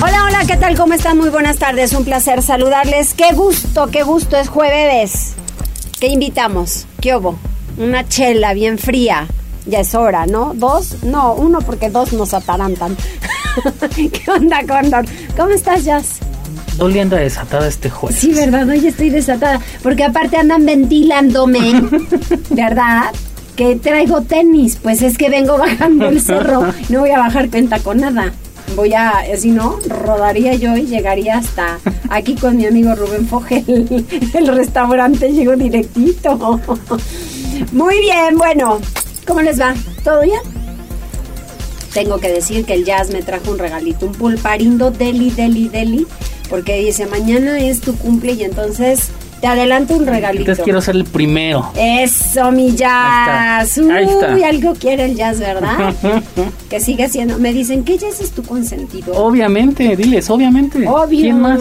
Hola, hola, ¿qué tal? ¿Cómo están? Muy buenas tardes, un placer saludarles. Qué gusto, qué gusto, es jueves. ¿Qué invitamos? ¿Qué hubo? Una chela bien fría. Ya es hora, ¿no? ¿Dos? No, uno porque dos nos atarantan. ¿Qué onda, Condor? ¿Cómo estás, Jazz? Doliendo desatada este jueves. Sí, ¿verdad? Hoy estoy desatada. Porque aparte andan ventilándome, ¿verdad? Que traigo tenis. Pues es que vengo bajando el cerro. No voy a bajar cuenta con nada voy a, si no, rodaría yo y llegaría hasta aquí con mi amigo Rubén Fogel, el restaurante, llego directito. Muy bien, bueno, ¿cómo les va? ¿Todo bien? Tengo que decir que el jazz me trajo un regalito, un pulparindo deli, deli, deli, porque dice, mañana es tu cumple y entonces te adelanto un regalito. Entonces quiero ser el primero. Eso, mi jazz. Ahí está. Uy, algo quiere el jazz, ¿verdad? que sigue siendo. Me dicen, ¿qué jazz es tu consentido? Obviamente, diles, obviamente. Obvio. ¿Quién más?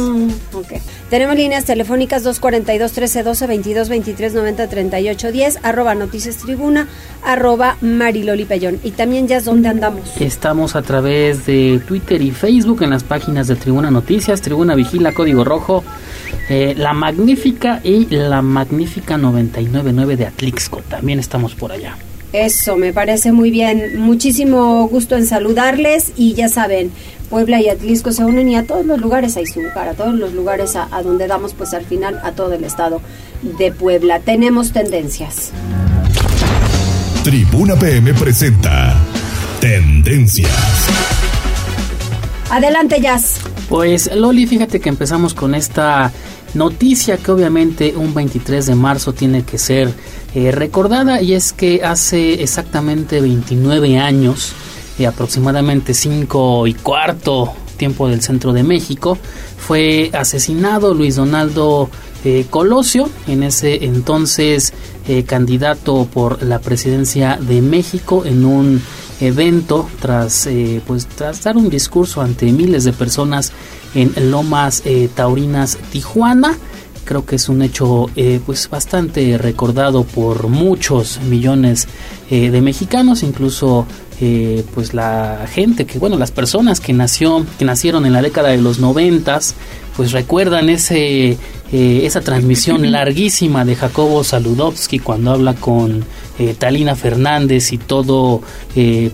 Ok. Tenemos líneas telefónicas 242 1312 22 23 90 38 10 arroba noticias tribuna arroba mariloli pellón. Y también jazz, ¿dónde andamos? Estamos a través de Twitter y Facebook en las páginas de Tribuna Noticias, Tribuna Vigila, Código Rojo. Eh, la Magnífica y la Magnífica 999 de Atlixco. También estamos por allá. Eso, me parece muy bien. Muchísimo gusto en saludarles y ya saben, Puebla y Atlixco se unen y a todos los lugares hay su a todos los lugares a, a donde damos pues al final a todo el estado de Puebla. Tenemos tendencias. Tribuna PM presenta Tendencias. Adelante, Jazz. Pues Loli, fíjate que empezamos con esta noticia que obviamente un 23 de marzo tiene que ser eh, recordada y es que hace exactamente 29 años, eh, aproximadamente 5 y cuarto tiempo del centro de México, fue asesinado Luis Donaldo eh, Colosio, en ese entonces candidato por la presidencia de México en un evento tras pues tras dar un discurso ante miles de personas en Lomas eh, Taurinas, Tijuana. Creo que es un hecho eh, pues bastante recordado por muchos millones eh, de mexicanos, incluso pues la gente que bueno las personas que nació que nacieron en la década de los noventas pues recuerdan ese esa transmisión larguísima de Jacobo Saludowski cuando habla con Talina Fernández y todo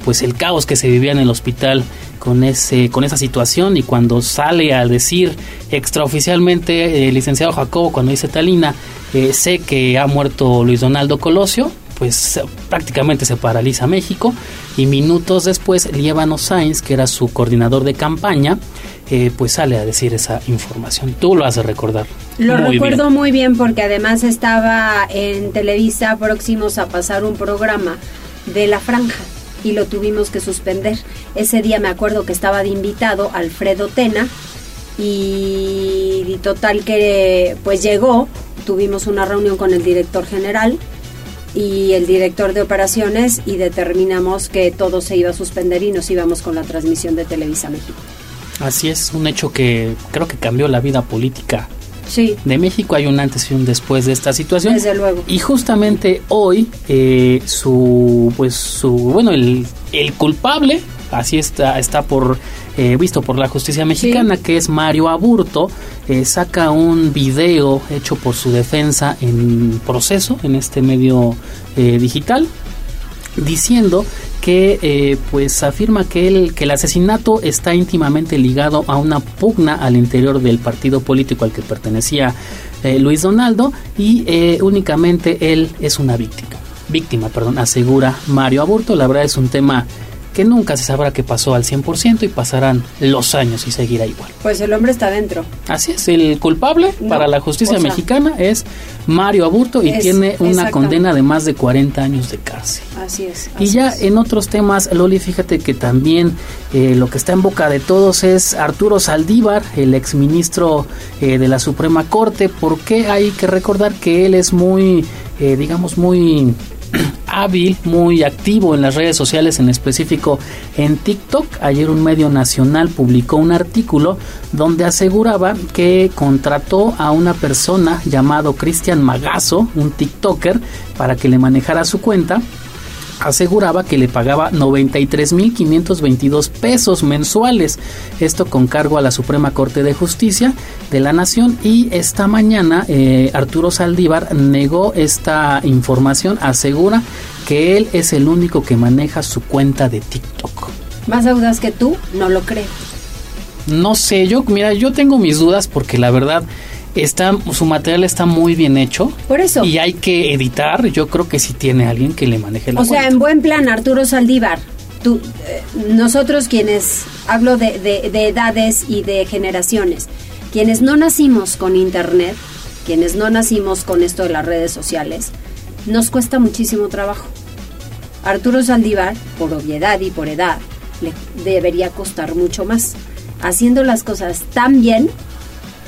pues el caos que se vivía en el hospital con ese con esa situación y cuando sale a decir extraoficialmente el licenciado Jacobo cuando dice Talina eh, sé que ha muerto Luis Donaldo Colosio pues prácticamente se paraliza México y minutos después Lievano Sainz que era su coordinador de campaña eh, pues sale a decir esa información. Tú lo haces recordar lo recuerdo muy bien porque además estaba en Televisa próximos a pasar un programa de la franja y lo tuvimos que suspender. Ese día me acuerdo que estaba de invitado Alfredo Tena y, total que pues llegó, tuvimos una reunión con el director general y el director de operaciones y determinamos que todo se iba a suspender y nos íbamos con la transmisión de Televisa México. Así es, un hecho que creo que cambió la vida política Sí. De México hay un antes y un después de esta situación. Desde luego. Y justamente hoy, eh, su, pues su, bueno, el, el culpable, así está, está por eh, visto por la justicia mexicana, que es Mario Aburto, eh, saca un video hecho por su defensa en proceso en este medio digital, diciendo que eh, pues afirma que el, que el asesinato está íntimamente ligado a una pugna al interior del partido político al que pertenecía eh, Luis Donaldo y eh, únicamente él es una víctima. Víctima, perdón, asegura Mario Aburto. La verdad es un tema que nunca se sabrá qué pasó al 100% y pasarán los años y seguirá igual. Pues el hombre está dentro. Así es, el culpable para la justicia mexicana es Mario Aburto y tiene una condena de más de 40 años de cárcel. Así es. y ya en otros temas, Loli, fíjate que también eh, lo que está en boca de todos es Arturo Saldívar, el exministro eh, de la Suprema Corte, porque hay que recordar que él es muy, eh, digamos, muy hábil, muy activo en las redes sociales, en específico en TikTok. Ayer un medio nacional publicó un artículo donde aseguraba que contrató a una persona llamado Cristian Magazo, un TikToker, para que le manejara su cuenta aseguraba que le pagaba 93.522 pesos mensuales, esto con cargo a la Suprema Corte de Justicia de la Nación y esta mañana eh, Arturo Saldívar negó esta información, asegura que él es el único que maneja su cuenta de TikTok. Más dudas que tú, no lo creo. No sé, yo, mira, yo tengo mis dudas porque la verdad está su material está muy bien hecho. Por eso. Y hay que editar. Yo creo que si tiene alguien que le maneje la O sea, en buen plan, Arturo Saldívar. Tú, eh, nosotros quienes hablo de, de, edades y de generaciones, quienes no nacimos con internet, quienes no nacimos con esto de las redes sociales, nos cuesta muchísimo trabajo. Arturo Saldívar, por obviedad y por edad, le debería costar mucho más. Haciendo las cosas tan bien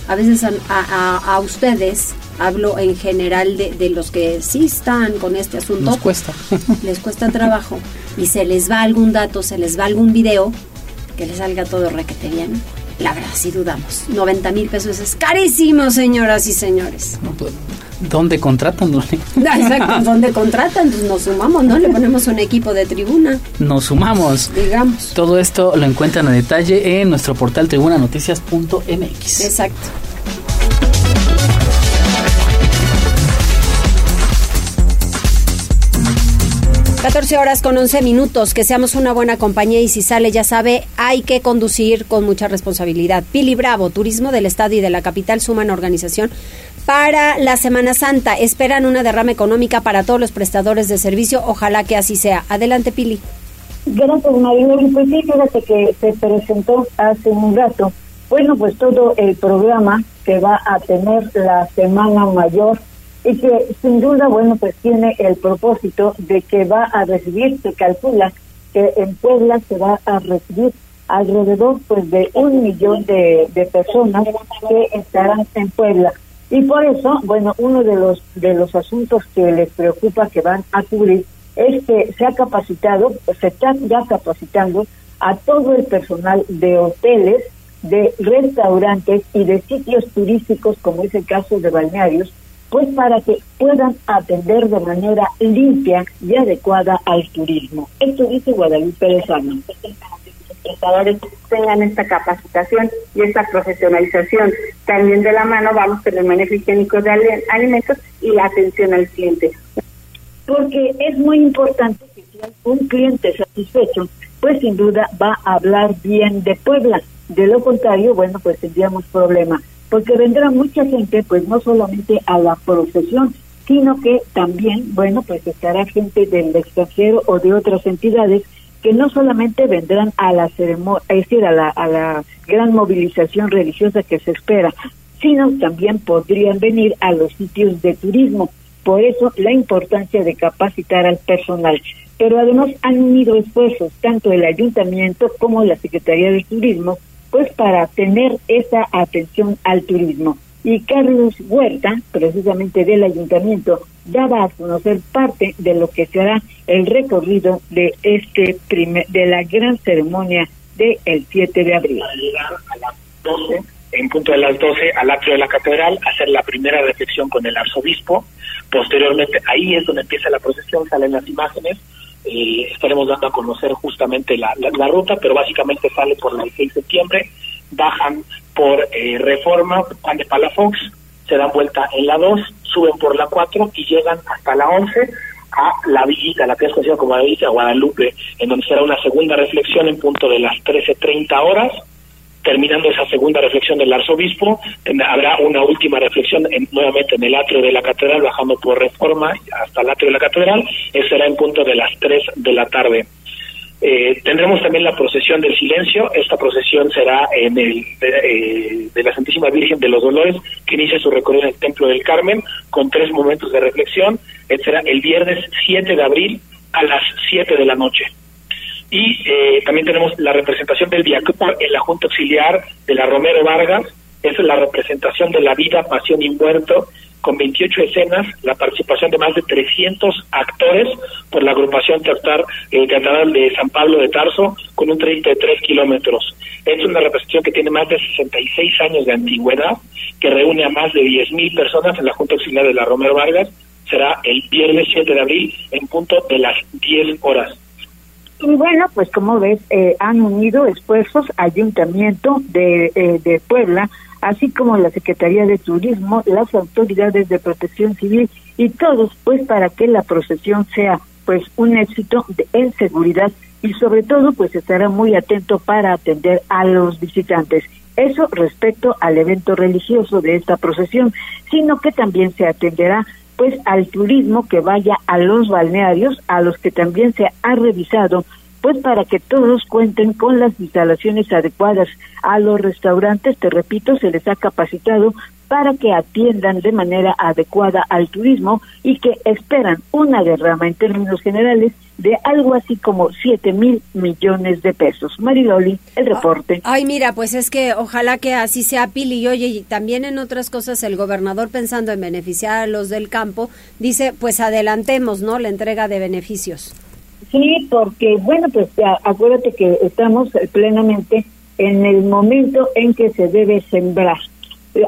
a veces a, ustedes, hablo en general de, los que sí están con este asunto. Nos cuesta. les cuesta trabajo y se les va algún dato, se les va algún video, que les salga todo requete bien. La verdad, sí dudamos. 90 mil pesos es carísimo, señoras y señores. Pues, ¿Dónde contratan, Exacto, ¿dónde contratan? Pues nos sumamos, ¿no? Le ponemos un equipo de tribuna. Nos sumamos. Digamos. Todo esto lo encuentran a detalle en nuestro portal tribunanoticias.mx. Exacto. 14 horas con 11 minutos, que seamos una buena compañía y si sale, ya sabe, hay que conducir con mucha responsabilidad. Pili Bravo, Turismo del Estado y de la Capital suman organización para la Semana Santa. Esperan una derrama económica para todos los prestadores de servicio. Ojalá que así sea. Adelante, Pili. Gracias, Mariloli. Pues sí, fíjate que se presentó hace un rato. Bueno, pues todo el programa que va a tener la Semana Mayor y que sin duda, bueno, pues tiene el propósito de que va a recibir, se calcula que en Puebla se va a recibir alrededor pues de un millón de, de personas que estarán en Puebla. Y por eso, bueno, uno de los de los asuntos que les preocupa que van a cubrir es que se ha capacitado, se está ya capacitando a todo el personal de hoteles, de restaurantes y de sitios turísticos, como es el caso de balnearios, pues para que puedan atender de manera limpia y adecuada al turismo. Esto dice Guadalupe Lezano. Los prestadores tengan esta capacitación y esta profesionalización. También de la mano vamos con el manejo higiénico de alimentos y la atención al cliente. Porque es muy importante que si hay un cliente satisfecho, pues sin duda va a hablar bien de Puebla. De lo contrario, bueno, pues tendríamos problemas porque vendrá mucha gente, pues no solamente a la profesión, sino que también, bueno, pues estará gente del extranjero o de otras entidades que no solamente vendrán a la ceremonia, es decir, a la, a la gran movilización religiosa que se espera, sino también podrían venir a los sitios de turismo. Por eso la importancia de capacitar al personal. Pero además han unido esfuerzos tanto el ayuntamiento como la Secretaría de Turismo pues para tener esa atención al turismo. Y Carlos Huerta, precisamente del ayuntamiento, daba a conocer parte de lo que será el recorrido de este de la gran ceremonia del el 7 de abril. A las 12, en punto de las 12, al atrio de la catedral, hacer la primera reflexión con el arzobispo. Posteriormente, ahí es donde empieza la procesión, salen las imágenes eh, estaremos dando a conocer justamente la, la, ruta, pero básicamente sale por el 6 de septiembre, bajan por eh, Reforma, van de Palafox, se dan vuelta en la 2, suben por la 4 y llegan hasta la 11 a la villita, la que es conocida como la villita Guadalupe, en donde será una segunda reflexión en punto de las 13.30 horas terminando esa segunda reflexión del arzobispo, habrá una última reflexión nuevamente en el atrio de la catedral, bajando por reforma hasta el atrio de la catedral, será en punto de las 3 de la tarde. Eh, tendremos también la procesión del silencio. Esta procesión será en el de, de, la Santísima Virgen de los Dolores, que inicia su recorrido en el Templo del Carmen, con tres momentos de reflexión. Será el viernes 7 de abril a las 7 de la noche. Y eh, también tenemos la representación del Viacrupo en la Junta Auxiliar de la Romero Vargas. Es la representación de la vida, pasión y muerto con 28 escenas, la participación de más de 300 actores por la agrupación teatral, eh, teatral de San Pablo de Tarso, con un 33 kilómetros. Es una representación que tiene más de 66 años de antigüedad, que reúne a más de 10.000 personas en la Junta Auxiliar de la Romero Vargas. Será el viernes 7 de abril en punto de las 10 horas. Y bueno, pues como ves, eh, han unido esfuerzos Ayuntamiento de, eh, de Puebla, así como la Secretaría de Turismo, las autoridades de protección civil y todos, pues para que la procesión sea pues un éxito de, en seguridad y sobre todo pues estará muy atento para atender a los visitantes. Eso respecto al evento religioso de esta procesión, sino que también se atenderá pues al turismo que vaya a los balnearios, a los que también se ha revisado, pues para que todos cuenten con las instalaciones adecuadas. A los restaurantes, te repito, se les ha capacitado para que atiendan de manera adecuada al turismo y que esperan una derrama en términos generales de algo así como 7 mil millones de pesos. Mariloli, el reporte. Ay, mira, pues es que ojalá que así sea, Pili. Y oye, y también en otras cosas, el gobernador pensando en beneficiar a los del campo, dice, pues adelantemos, ¿no? La entrega de beneficios. Sí, porque, bueno, pues acuérdate que estamos plenamente en el momento en que se debe sembrar.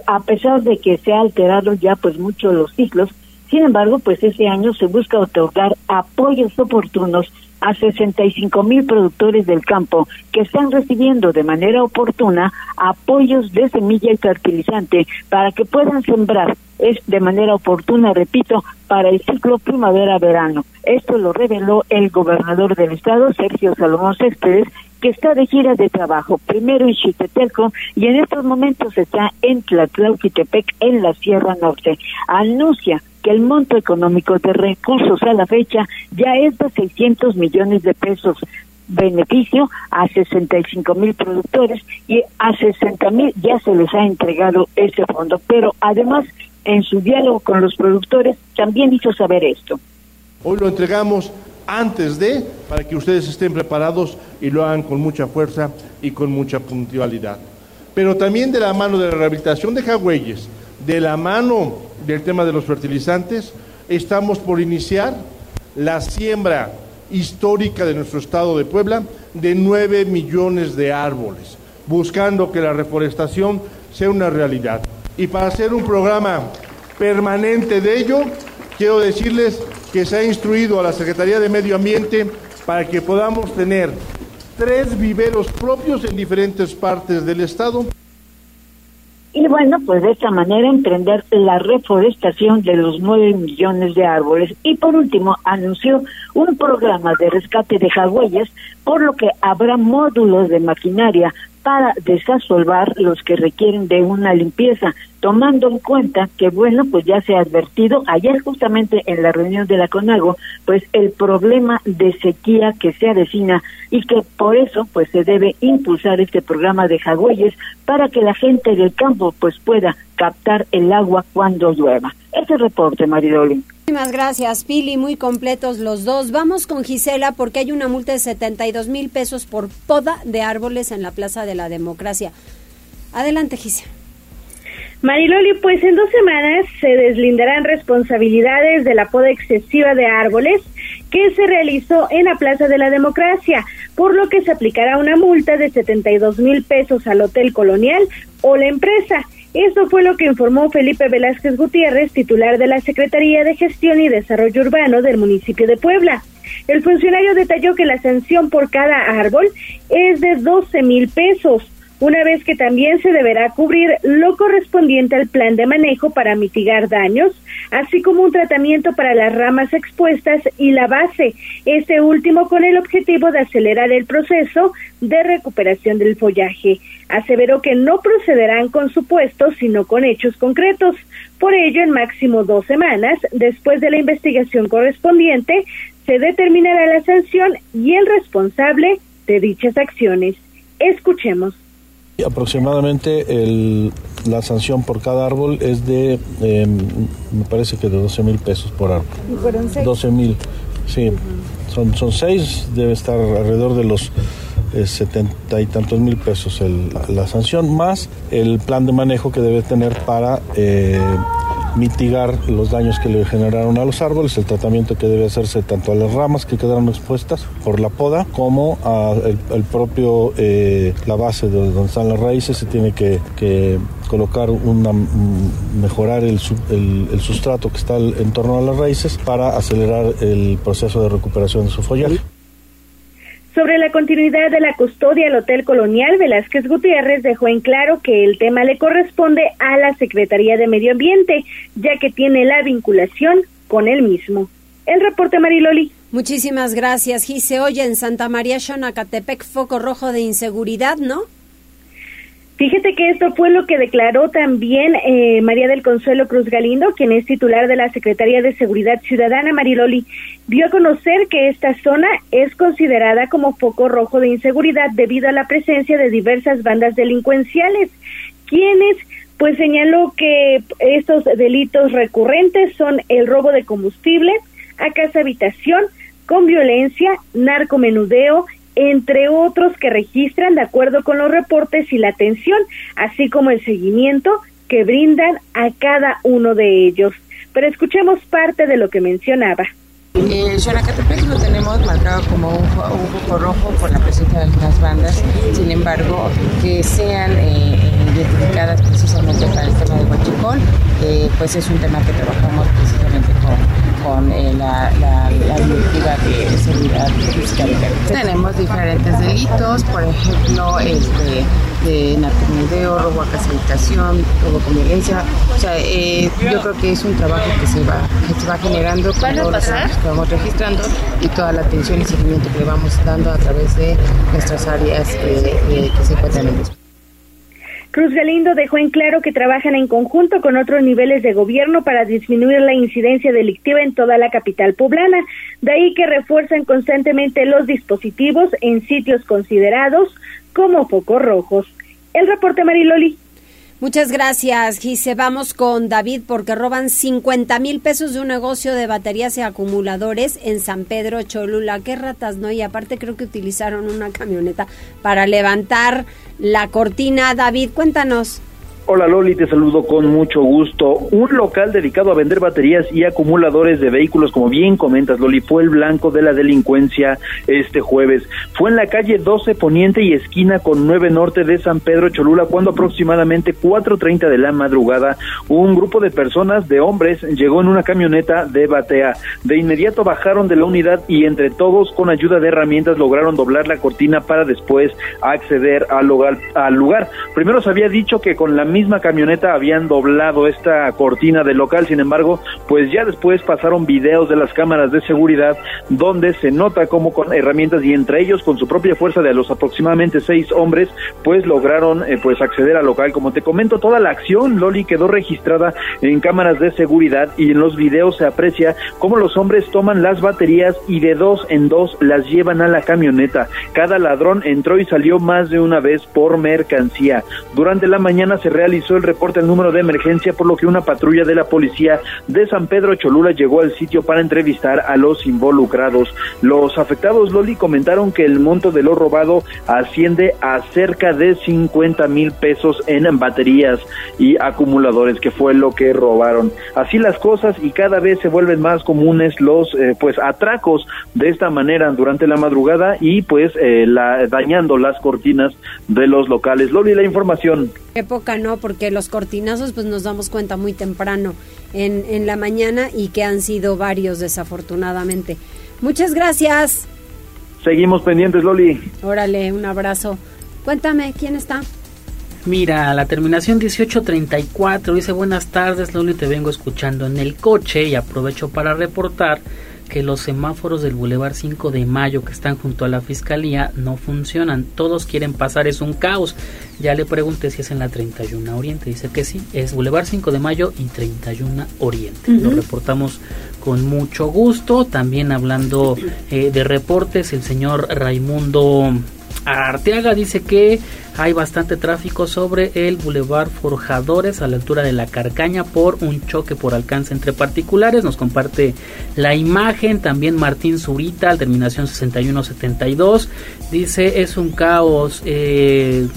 A pesar de que se ha alterado ya pues mucho los ciclos, sin embargo, pues ese año se busca otorgar apoyos oportunos a 65 mil productores del campo que están recibiendo de manera oportuna apoyos de semilla y fertilizante para que puedan sembrar es de manera oportuna, repito, para el ciclo primavera-verano. Esto lo reveló el gobernador del estado, Sergio Salomón Céspedes, está de gira de trabajo, primero en Chitetelco y en estos momentos está en Tlatlauquitepec, en la Sierra Norte. Anuncia que el monto económico de recursos a la fecha ya es de 600 millones de pesos, beneficio a 65 mil productores y a 60 mil ya se les ha entregado ese fondo. Pero además, en su diálogo con los productores, también hizo saber esto. Hoy lo entregamos antes de, para que ustedes estén preparados y lo hagan con mucha fuerza y con mucha puntualidad. Pero también de la mano de la rehabilitación de Jagüeyes, de la mano del tema de los fertilizantes, estamos por iniciar la siembra histórica de nuestro estado de Puebla de 9 millones de árboles, buscando que la reforestación sea una realidad. Y para hacer un programa permanente de ello, quiero decirles que se ha instruido a la Secretaría de Medio Ambiente para que podamos tener tres viveros propios en diferentes partes del estado. Y bueno, pues de esta manera emprender la reforestación de los nueve millones de árboles. Y por último, anunció un programa de rescate de jagüeyes, por lo que habrá módulos de maquinaria para desasolvar los que requieren de una limpieza, tomando en cuenta que, bueno, pues ya se ha advertido ayer justamente en la reunión de la CONAGO, pues el problema de sequía que se avecina y que por eso pues se debe impulsar este programa de jagüeyes para que la gente del campo pues pueda captar el agua cuando llueva. Ese reporte, Maridoli. Muchísimas gracias, Pili. Muy completos los dos. Vamos con Gisela porque hay una multa de 72 mil pesos por poda de árboles en la Plaza de la Democracia. Adelante, Gisela. Mariloli, pues en dos semanas se deslindarán responsabilidades de la poda excesiva de árboles que se realizó en la Plaza de la Democracia, por lo que se aplicará una multa de 72 mil pesos al Hotel Colonial o la empresa esto fue lo que informó Felipe Velázquez Gutiérrez, titular de la Secretaría de Gestión y Desarrollo Urbano del municipio de Puebla. El funcionario detalló que la sanción por cada árbol es de 12 mil pesos, una vez que también se deberá cubrir lo correspondiente al plan de manejo para mitigar daños, así como un tratamiento para las ramas expuestas y la base, este último con el objetivo de acelerar el proceso de recuperación del follaje. Aseveró que no procederán con supuestos, sino con hechos concretos. Por ello, en máximo dos semanas, después de la investigación correspondiente, se determinará la sanción y el responsable de dichas acciones. Escuchemos. Aproximadamente el, la sanción por cada árbol es de, em, me parece que de 12 mil pesos por árbol. ¿Y fueron seis? 12 mil, sí. Son, son seis, debe estar alrededor de los eh, setenta y tantos mil pesos el- la sanción, más el plan de manejo que debe tener para eh, mitigar los daños que le generaron a los árboles, el tratamiento que debe hacerse tanto a las ramas que quedaron expuestas por la poda como a propio eh, la base de donde están las raíces se tiene que, colocar una mm, mejorar el, el- sustrato que está en torno a las raíces para acelerar el proceso de recuperación de su follaje. Sobre la continuidad de la custodia del Hotel Colonial, Velázquez Gutiérrez dejó en claro que el tema le corresponde a la Secretaría de Medio Ambiente, ya que tiene la vinculación con el mismo. El reporte Mariloli. Muchísimas gracias, Gise. Oye, en Santa María Xonacatepec, foco rojo de inseguridad, ¿no? Fíjate que esto fue lo que declaró también eh, María del Consuelo Cruz Galindo, quien es titular de la Secretaría de Seguridad Ciudadana, Mariloli, dio a conocer que esta zona es considerada como foco rojo de inseguridad debido a la presencia de diversas bandas delincuenciales, quienes pues señaló que estos delitos recurrentes son el robo de combustible, a casa habitación, con violencia, narcomenudeo, entre otros que registran de acuerdo con los reportes y la atención, así como el seguimiento que brindan a cada uno de ellos. Pero escuchemos parte de lo que mencionaba. El Xonacatepec lo tenemos marcado como un, un foco rojo por la presencia de algunas bandas, sin embargo, que sean eh, identificadas precisamente para el tema de Huachicol, eh, pues es un tema que trabajamos precisamente con, con eh, la, la, la directiva de seguridad física de Carretera. Tenemos diferentes delitos, por ejemplo, este, de narcomenudeo, robo a casa habitación, robo con violencia. O sea, eh, yo creo que es un trabajo que se va, que se va generando con todos los datos que vamos registrando y toda la atención y seguimiento que le vamos dando a través de nuestras áreas eh, eh, que se encuentran en el Cruz Galindo dejó en claro que trabajan en conjunto con otros niveles de gobierno para disminuir la incidencia delictiva en toda la capital poblana. De ahí que refuerzan constantemente los dispositivos en sitios considerados como focos rojos. El reporte Mariloli. Muchas gracias, Gise. Vamos con David porque roban 50 mil pesos de un negocio de baterías y acumuladores en San Pedro Cholula. Qué ratas, ¿no? Y aparte creo que utilizaron una camioneta para levantar la cortina. David, cuéntanos. Hola Loli, te saludo con mucho gusto. Un local dedicado a vender baterías y acumuladores de vehículos, como bien comentas Loli, fue el blanco de la delincuencia este jueves. Fue en la calle 12 Poniente y esquina con 9 Norte de San Pedro Cholula cuando aproximadamente 4.30 de la madrugada un grupo de personas, de hombres, llegó en una camioneta de batea. De inmediato bajaron de la unidad y entre todos con ayuda de herramientas lograron doblar la cortina para después acceder al lugar. Primero se había dicho que con la misma camioneta habían doblado esta cortina del local, sin embargo, pues ya después pasaron videos de las cámaras de seguridad donde se nota como con herramientas y entre ellos con su propia fuerza de los aproximadamente seis hombres, pues lograron eh, pues acceder al local. Como te comento, toda la acción, Loli, quedó registrada en cámaras de seguridad y en los videos se aprecia cómo los hombres toman las baterías y de dos en dos las llevan a la camioneta. Cada ladrón entró y salió más de una vez por mercancía. Durante la mañana se realizó el reporte al número de emergencia, por lo que una patrulla de la policía de San Pedro Cholula llegó al sitio para entrevistar a los involucrados. Los afectados, Loli, comentaron que el monto de lo robado asciende a cerca de 50 mil pesos en baterías y acumuladores, que fue lo que robaron. Así las cosas y cada vez se vuelven más comunes los eh, pues atracos de esta manera durante la madrugada y pues eh, la, dañando las cortinas de los locales. Loli, la información. Época no, porque los cortinazos pues nos damos cuenta muy temprano en, en la mañana y que han sido varios desafortunadamente. Muchas gracias. Seguimos pendientes, Loli. Órale, un abrazo. Cuéntame, ¿quién está? Mira, la terminación 1834 dice buenas tardes, Loli, te vengo escuchando en el coche y aprovecho para reportar que los semáforos del Boulevard 5 de Mayo que están junto a la Fiscalía no funcionan. Todos quieren pasar, es un caos. Ya le pregunté si es en la 31 Oriente. Dice que sí, es Boulevard 5 de Mayo y 31 Oriente. Lo reportamos con mucho gusto. También hablando eh, de reportes, el señor Raimundo Arteaga dice que hay bastante tráfico sobre el Boulevard Forjadores a la altura de la Carcaña por un choque por alcance entre particulares. Nos comparte la imagen. También Martín Zurita, al terminación 6172, dice es un caos. Eh,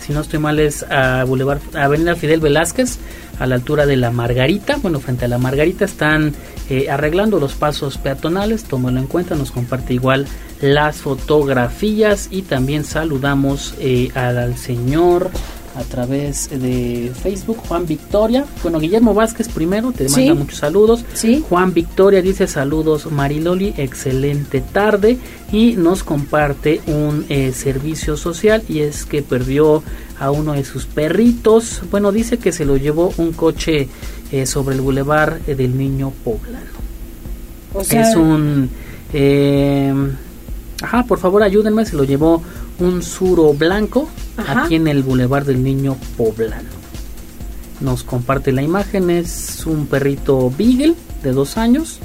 si no estoy mal es a Boulevard, Avenida Fidel Velázquez a la altura de la Margarita. Bueno, frente a la Margarita están eh, arreglando los pasos peatonales. Tómalo en cuenta, nos comparte igual las fotografías y también saludamos eh, al señor a través de Facebook, Juan Victoria. Bueno, Guillermo Vázquez primero, te manda muchos saludos. Sí. Juan Victoria dice saludos Mariloli, excelente tarde y nos comparte un eh, servicio social y es que perdió a uno de sus perritos. Bueno, dice que se lo llevó un coche eh, sobre el bulevar eh, del Niño Poblano. O sea, es un... ajá, por favor ayúdenme, se lo llevó un suro blanco aquí en el Boulevard del Niño Poblano. Nos comparte la imagen, es un perrito Beagle de dos años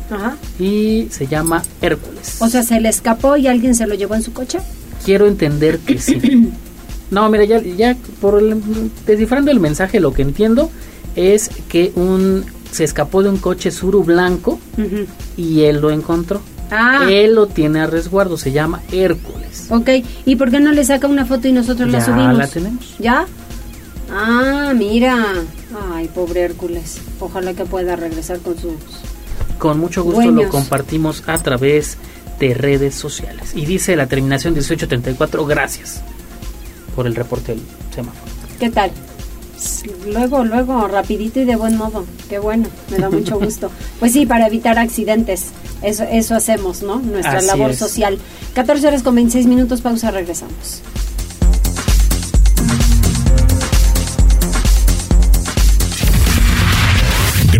y se llama Hércules. O sea, ¿se le escapó y alguien se lo llevó en su coche? Quiero entender que sí. No, mira, ya, ya por descifrando el mensaje, lo que entiendo es que un se escapó de un coche suru blanco y él lo encontró. Ah. Él lo tiene a resguardo, se llama Hércules. Ok, ¿y por qué no le saca una foto y nosotros la subimos? Ya la tenemos. ¿Ya? Ah, mira. Ay, pobre Hércules. Ojalá que pueda regresar con sus... Con mucho gusto lo compartimos a través de redes sociales. Y dice la terminación 1834, gracias por el reporte del semáforo. ¿Qué tal? Luego, luego, rapidito y de buen modo. Qué bueno, me da mucho gusto. Pues sí, para evitar accidentes. Eso, eso hacemos, ¿no? Nuestra labor social. 14 horas con 26 minutos, pausa, regresamos.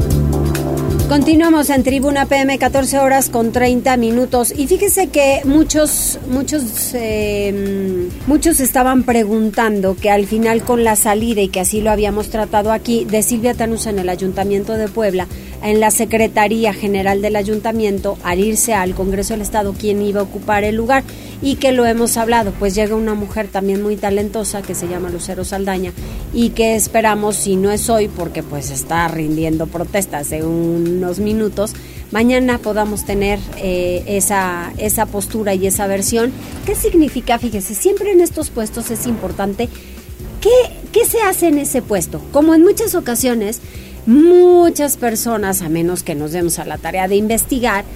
Thank you. Continuamos en Tribuna PM 14 horas con 30 minutos. Y fíjese que muchos muchos eh, muchos estaban preguntando que al final con la salida y que así lo habíamos tratado aquí de Silvia Tanusa en el Ayuntamiento de Puebla en la Secretaría General del Ayuntamiento al irse al Congreso del Estado quién iba a ocupar el lugar. Y que lo hemos hablado, pues llega una mujer también muy talentosa que se llama Lucero Saldaña y que esperamos, si no es hoy, porque pues está rindiendo protestas de unos minutos, mañana podamos tener eh, esa, esa postura y esa versión. ¿Qué significa? Fíjese, siempre en estos puestos es importante ¿Qué, ¿Qué, se hace en ese puesto? Como en muchas ocasiones, muchas personas, a menos que nos demos a la tarea de investigar,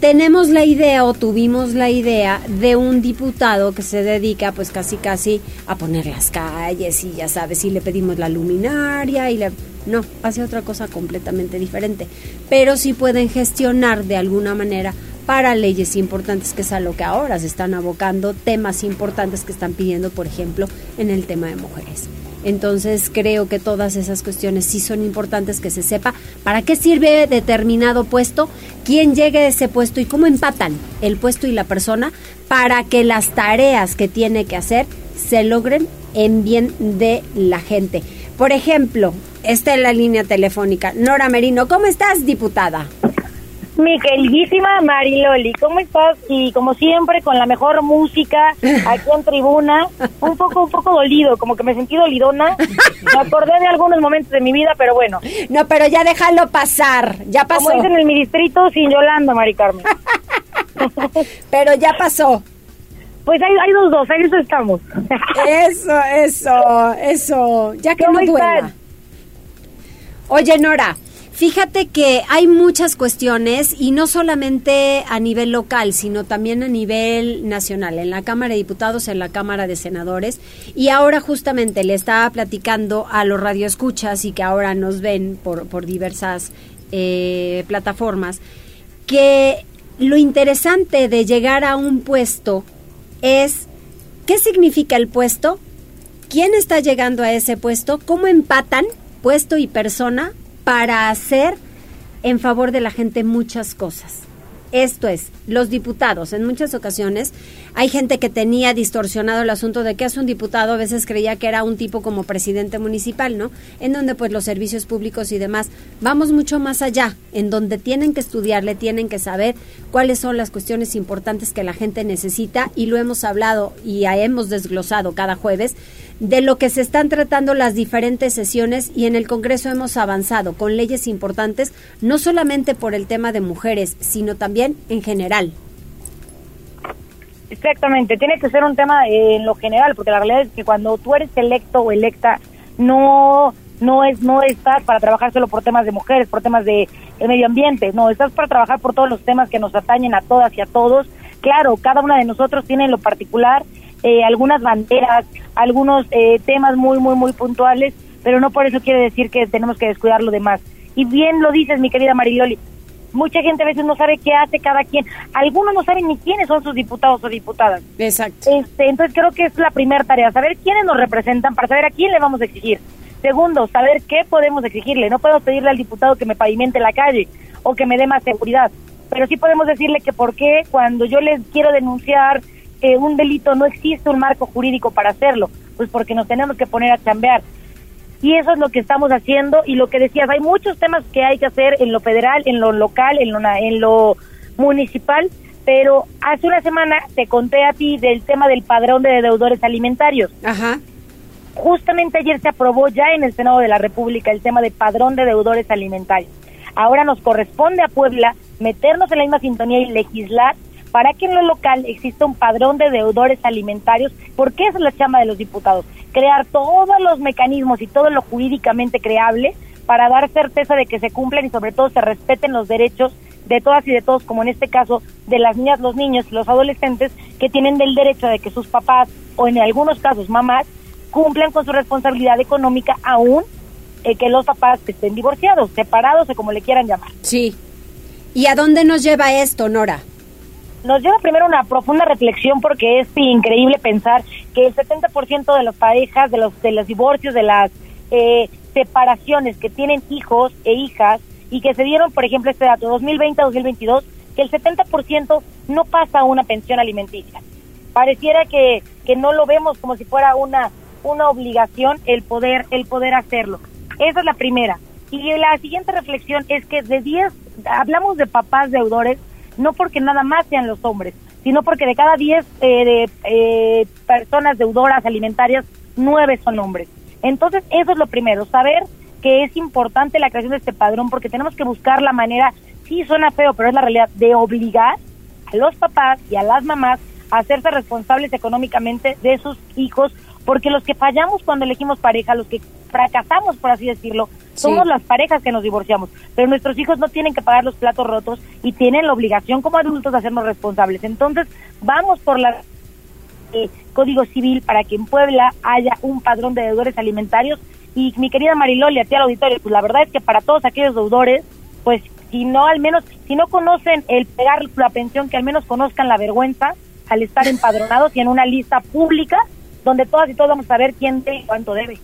tenemos la idea o tuvimos la idea de un diputado que se dedica pues casi casi a poner las calles y ya sabes, si le pedimos la luminaria y le... No, hace otra cosa completamente diferente. Pero sí pueden gestionar de alguna manera para leyes importantes, que es a lo que ahora se están abocando, temas importantes que están pidiendo, por ejemplo, en el tema de mujeres. Entonces creo que todas esas cuestiones sí son importantes que se sepa para qué sirve determinado puesto, quién llegue a ese puesto y cómo empatan el puesto y la persona para que las tareas que tiene que hacer se logren en bien de la gente. Por ejemplo, esta es la línea telefónica. Nora Merino, ¿cómo estás, diputada? Mi queridísima Mariloli, ¿cómo estás? Y como siempre, con la mejor música aquí en tribuna, un poco, un poco dolido, como que me sentí dolidona. Me acordé de algunos momentos de mi vida, pero bueno. No, pero ya déjalo pasar, ya pasó. Como dicen en mi distrito, sin Yolanda, Mari Carmen. pero ya pasó. Pues hay, hay dos, dos, ahí eso estamos. Eso, eso, eso. Ya que ¿Cómo no duela. Oye, Nora, fíjate que hay muchas cuestiones y no solamente a nivel local, sino también a nivel nacional, en la Cámara de Diputados, en la Cámara de Senadores. Y ahora justamente le estaba platicando a los radioescuchas y que ahora nos ven por, por diversas eh, plataformas, que lo interesante de llegar a un puesto es qué significa el puesto, quién está llegando a ese puesto, cómo empatan puesto y persona para hacer en favor de la gente muchas cosas. Esto es, los diputados, en muchas ocasiones hay gente que tenía distorsionado el asunto de que es un diputado, a veces creía que era un tipo como presidente municipal, ¿no? En donde pues los servicios públicos y demás, vamos mucho más allá, en donde tienen que estudiarle, tienen que saber cuáles son las cuestiones importantes que la gente necesita y lo hemos hablado y hemos desglosado cada jueves de lo que se están tratando las diferentes sesiones y en el Congreso hemos avanzado con leyes importantes, no solamente por el tema de mujeres, sino también en general. Exactamente, tiene que ser un tema eh, en lo general, porque la realidad es que cuando tú eres electo o electa, no no es no estás para trabajar solo por temas de mujeres, por temas de, medio ambiente, no, estás para trabajar por todos los temas que nos atañen a todas y a todos. Claro, cada una de nosotros tiene en lo particular eh, algunas banderas, algunos eh, temas muy, muy, muy puntuales, pero no por eso quiere decir que tenemos que descuidar lo demás. Y bien lo dices, mi querida Marioli, mucha gente a veces no sabe qué hace cada quien, algunos no saben ni quiénes son sus diputados o diputadas. Exacto. Este, entonces creo que es la primera tarea, saber quiénes nos representan para saber a quién le vamos a exigir. Segundo, saber qué podemos exigirle. No podemos pedirle al diputado que me pavimente la calle o que me dé más seguridad, pero sí podemos decirle que por qué cuando yo les quiero denunciar eh, un delito no existe un marco jurídico para hacerlo, pues porque nos tenemos que poner a chambear. Y eso es lo que estamos haciendo y lo que decías, hay muchos temas que hay que hacer en lo federal, en lo local, en lo, en lo municipal, pero hace una semana te conté a ti del tema del padrón de deudores alimentarios. Ajá. Justamente ayer se aprobó ya en el Senado de la República el tema de padrón de deudores alimentarios. Ahora nos corresponde a Puebla meternos en la misma sintonía y legislar para que en lo local exista un padrón de deudores alimentarios, porque esa es la chamba de los diputados, crear todos los mecanismos y todo lo jurídicamente creable para dar certeza de que se cumplen y sobre todo se respeten los derechos de todas y de todos, como en este caso de las niñas, los niños los adolescentes que tienen del derecho de que sus papás o en algunos casos mamás cumplan con su responsabilidad económica aún eh, que los papás estén divorciados, separados o como le quieran llamar. Sí. ¿Y a dónde nos lleva esto, Nora? Nos lleva primero una profunda reflexión porque es increíble pensar que el 70% de las parejas, de los, de los divorcios, de las eh, separaciones que tienen hijos e hijas y que se dieron, por ejemplo, este dato 2020-2022, que el 70% no pasa a una pensión alimenticia. Pareciera que, que no lo vemos como si fuera una, una obligación el poder, el poder hacerlo. Esa es la primera. Y la siguiente reflexión es que de 10, hablamos de papás deudores, no porque nada más sean los hombres, sino porque de cada 10 eh, de, eh, personas deudoras alimentarias, 9 son hombres. Entonces, eso es lo primero, saber que es importante la creación de este padrón porque tenemos que buscar la manera, sí suena feo, pero es la realidad, de obligar a los papás y a las mamás a hacerse responsables económicamente de sus hijos, porque los que fallamos cuando elegimos pareja, los que fracasamos, por así decirlo, somos las parejas que nos divorciamos, pero nuestros hijos no tienen que pagar los platos rotos y tienen la obligación como adultos de hacernos responsables. Entonces, vamos por la eh, Código Civil para que en Puebla haya un padrón de deudores alimentarios. Y mi querida Mariloli, a ti al auditorio, pues la verdad es que para todos aquellos deudores, pues si no al menos, si no conocen el pegar la pensión, que al menos conozcan la vergüenza al estar empadronados y en una lista pública donde todas y todos vamos a ver quién debe y cuánto debe.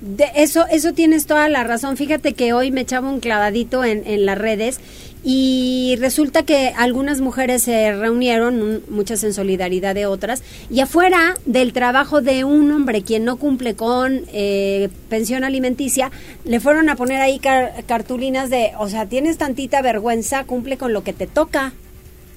De eso, eso tienes toda la razón. Fíjate que hoy me echaba un clavadito en, en las redes y resulta que algunas mujeres se reunieron, un- muchas en solidaridad de otras, y afuera del trabajo de un hombre quien no cumple con eh, pensión alimenticia, le fueron a poner ahí car- cartulinas de, o sea, tienes tantita vergüenza, cumple con lo que te toca.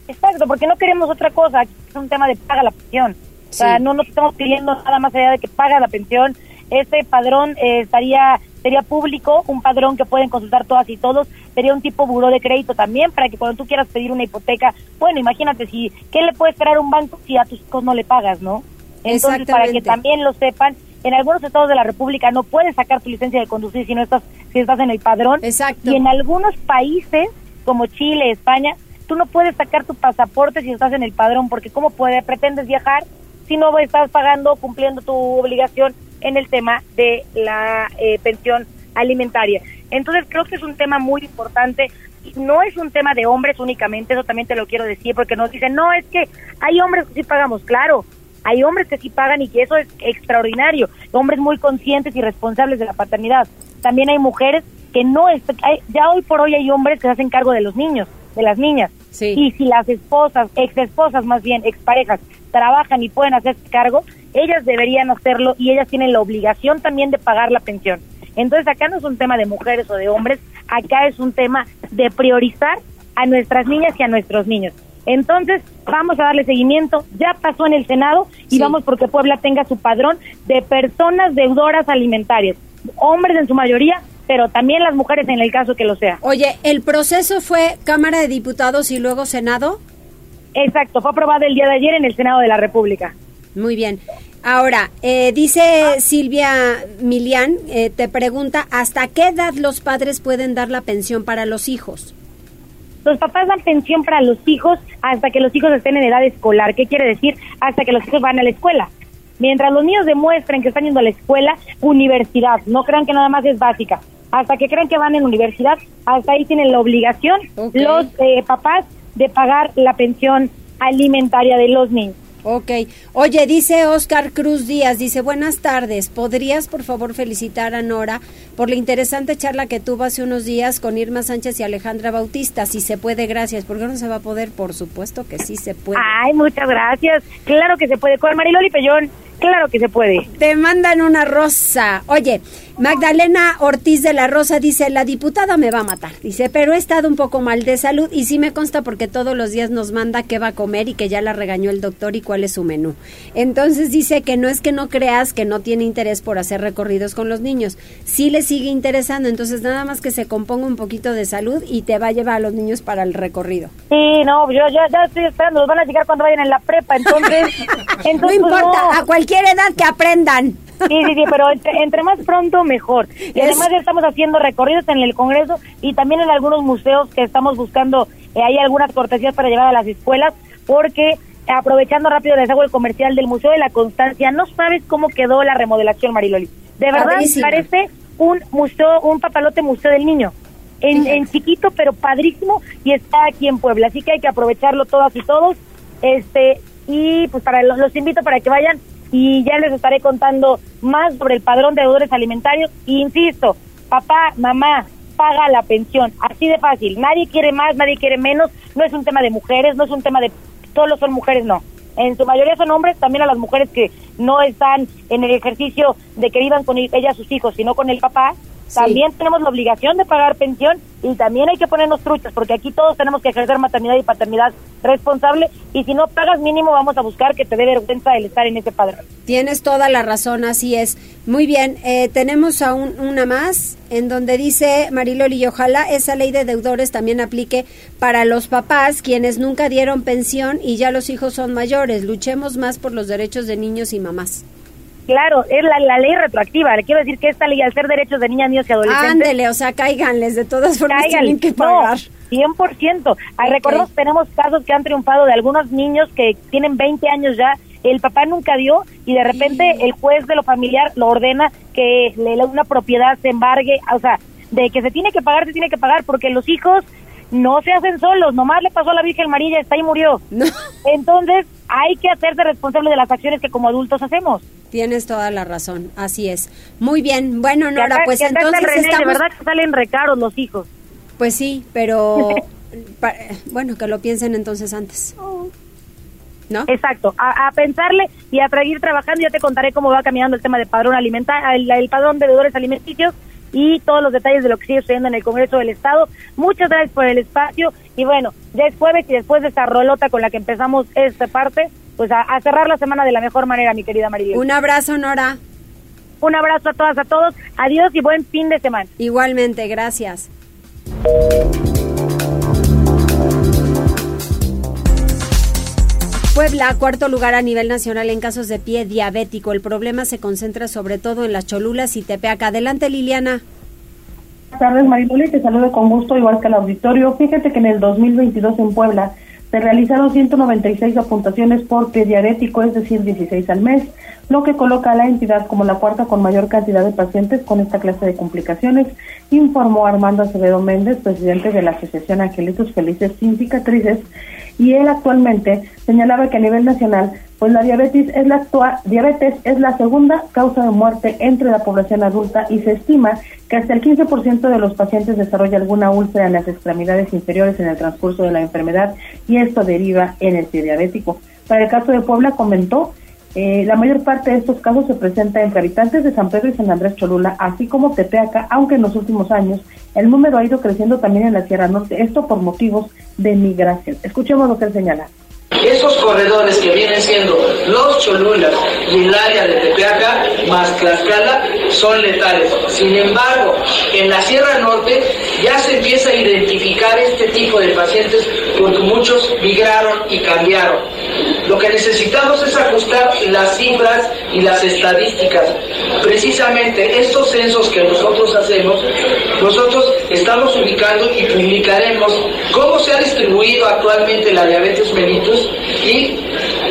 Exacto, porque no queremos otra cosa, es un tema de paga la pensión. O sea, Sí. no nos estamos pidiendo nada más allá de que paga la pensión. Este padrón eh, estaría sería público, un padrón que pueden consultar todas y todos, sería un tipo buró de crédito también para que cuando tú quieras pedir una hipoteca, bueno, imagínate si qué le puede esperar un banco si a tus hijos no le pagas, ¿no? Entonces, para que también lo sepan, en algunos estados de la República no puedes sacar tu licencia de conducir si no estás si estás en el padrón. Exacto. Y en algunos países como Chile, España, tú no puedes sacar tu pasaporte si estás en el padrón porque cómo puede pretendes viajar si no estás pagando cumpliendo tu obligación en el tema de la eh, pensión alimentaria. Entonces creo que es un tema muy importante. No es un tema de hombres únicamente, eso también te lo quiero decir, porque nos dicen, no, es que hay hombres que sí pagamos, claro, hay hombres que sí pagan y que eso es extraordinario, hombres muy conscientes y responsables de la paternidad. También hay mujeres que no, hay- ya hoy por hoy hay hombres que se hacen cargo de los niños, de las niñas. Y si las esposas, ex esposas más bien, exparejas, trabajan y pueden hacer cargo, ellas deberían hacerlo y ellas tienen la obligación también de pagar la pensión. Entonces acá no es un tema de mujeres o de hombres, acá es un tema de priorizar a nuestras niñas y a nuestros niños. Entonces, vamos a darle seguimiento. Ya pasó en el Senado y vamos porque Puebla tenga su padrón de personas deudoras alimentarias. Hombres en su mayoría, pero también las mujeres en el caso que lo sea. Oye, ¿el proceso fue Cámara de Diputados y luego Senado? Exacto, fue aprobado el día de ayer en el Senado de la República. Muy bien. Ahora, eh, dice Silvia Milian, eh, te pregunta, ¿hasta qué edad los padres pueden dar la pensión para los hijos? Los papás dan pensión para los hijos hasta que los hijos estén en edad escolar. ¿Qué quiere decir? Hasta que los hijos van a la escuela. Mientras los niños demuestren que están yendo a la escuela, universidad, no crean que nada más es básica. Hasta que crean que van en universidad, hasta ahí tienen la obligación los eh, papás de pagar la pensión alimentaria de los niños. Ok. Oye, dice Oscar Cruz Díaz, dice, buenas tardes, ¿podrías por favor felicitar a Nora por la interesante charla que tuvo hace unos días con Irma Sánchez y Alejandra Bautista? Si se puede, gracias. ¿Por qué no se va a poder? Por supuesto que sí se puede. Ay, muchas gracias. Claro que se puede. Con Mariloli Pellón, claro que se puede. Te mandan una rosa. Oye, Magdalena Ortiz de la Rosa dice, la diputada me va a matar. Dice, pero he estado un poco mal de salud y sí me consta porque todos los días nos manda qué va a comer y que ya la regañó el doctor y cuál es su menú. Entonces dice que no es que no creas que no tiene interés por hacer recorridos con los niños. Sí le sigue interesando, entonces nada más que se componga un poquito de salud y te va a llevar a los niños para el recorrido. Sí, no, yo ya, ya estoy esperando. Los van a llegar cuando vayan en la prepa, entonces... entonces no pues, importa, a cualquier edad que aprendan. Sí, sí, sí, pero entre, entre más pronto mejor. Y Es- además ya estamos haciendo recorridos en el Congreso y también en algunos museos que estamos buscando, eh, hay algunas cortesías para llevar a las escuelas, porque aprovechando rápido les hago el comercial del Museo de la Constancia, no sabes cómo quedó la remodelación, Mariloli. De verdad, parece un museo, un papalote museo del niño. En, en chiquito, pero padrísimo, y está aquí en Puebla. Así que hay que aprovecharlo todas y todos. Este, y pues para los, los invito para que vayan y ya les estaré contando más sobre el padrón de deudores alimentarios. Y insisto, papá, mamá, paga la pensión. Así de fácil. Nadie quiere más, nadie quiere menos. No es un tema de mujeres, no es un tema de solo son mujeres, no. En su mayoría son hombres, también a las mujeres que no están en el ejercicio de que vivan con ellas sus hijos, sino con el papá. También tenemos la obligación de pagar pensión y también hay que ponernos truchas, porque aquí todos tenemos que ejercer maternidad y paternidad responsable y si no pagas mínimo vamos a buscar que te dé vergüenza el estar en ese padrón. Tienes toda la razón, así es. Muy bien, eh, tenemos aún una más en donde dice Mariloli, y ojalá esa ley de deudores también aplique para los papás, quienes nunca dieron pensión y ya los hijos son mayores. Luchemos más por los derechos de niños y mamás. Claro, es la, la ley retroactiva. Le quiero decir que esta ley, al ser derechos de niñas, niños y adolescentes... Ándele, o sea, cáiganles, de todas formas Cáiganle. tienen que No, pagar. 100%. Ay, Recordemos, tenemos casos que han triunfado de algunos niños que tienen 20 años ya, el papá nunca dio y de repente el juez de lo familiar lo ordena que le- una propiedad se embargue, o sea, de que se tiene que pagar, se tiene que pagar, porque los hijos no se hacen solos, nomás le pasó a la Virgen María, está ahí y murió. Entonces, hay que hacerse responsable de las acciones que como adultos hacemos. Tienes toda la razón, así es. Muy bien, bueno, Nora, pues que entonces René, estamos... De verdad que salen recaros los hijos. Pues sí, pero bueno, que lo piensen entonces antes. ¿No? Exacto, a, a pensarle y a seguir trabajando. Ya te contaré cómo va caminando el tema del padrón alimentario, el, el padrón de deudores alimenticios y todos los detalles de lo que sigue sucediendo en el Congreso del Estado. Muchas gracias por el espacio y bueno, ya es jueves y después de esta rolota con la que empezamos esta parte, pues a, a cerrar la semana de la mejor manera, mi querida María. Un abrazo, Nora. Un abrazo a todas, a todos. Adiós y buen fin de semana. Igualmente, gracias. Puebla, cuarto lugar a nivel nacional en casos de pie diabético. El problema se concentra sobre todo en las Cholulas y Tepeaca. Adelante, Liliana. Buenas tardes, Mariloli. Te saludo con gusto, igual que al auditorio. Fíjate que en el 2022 en Puebla se realizaron 196 apuntaciones por pie diabético, es decir, 16 al mes, lo que coloca a la entidad como la cuarta con mayor cantidad de pacientes con esta clase de complicaciones, informó Armando Acevedo Méndez, presidente de la Asociación Angelitos Felices Sin Cicatrices, y él actualmente señalaba que a nivel nacional, pues la diabetes es la actual, diabetes es la segunda causa de muerte entre la población adulta y se estima que hasta el 15% de los pacientes desarrolla alguna úlcera en las extremidades inferiores en el transcurso de la enfermedad y esto deriva en el diabético. Para el caso de Puebla comentó eh, la mayor parte de estos casos se presenta entre habitantes de San Pedro y San Andrés Cholula, así como Tepeaca, aunque en los últimos años el número ha ido creciendo también en la Sierra Norte, esto por motivos de migración. Escuchemos lo que él señala. Esos corredores que vienen siendo los Cholulas y el área de Tepeaca más Tlaxcala son letales. Sin embargo, en la Sierra Norte ya se empieza a identificar este tipo de pacientes porque muchos migraron y cambiaron. Lo que necesitamos es ajustar las cifras y las estadísticas. Precisamente estos censos que nosotros hacemos, nosotros estamos ubicando y publicaremos cómo se ha distribuido actualmente la diabetes mellitus y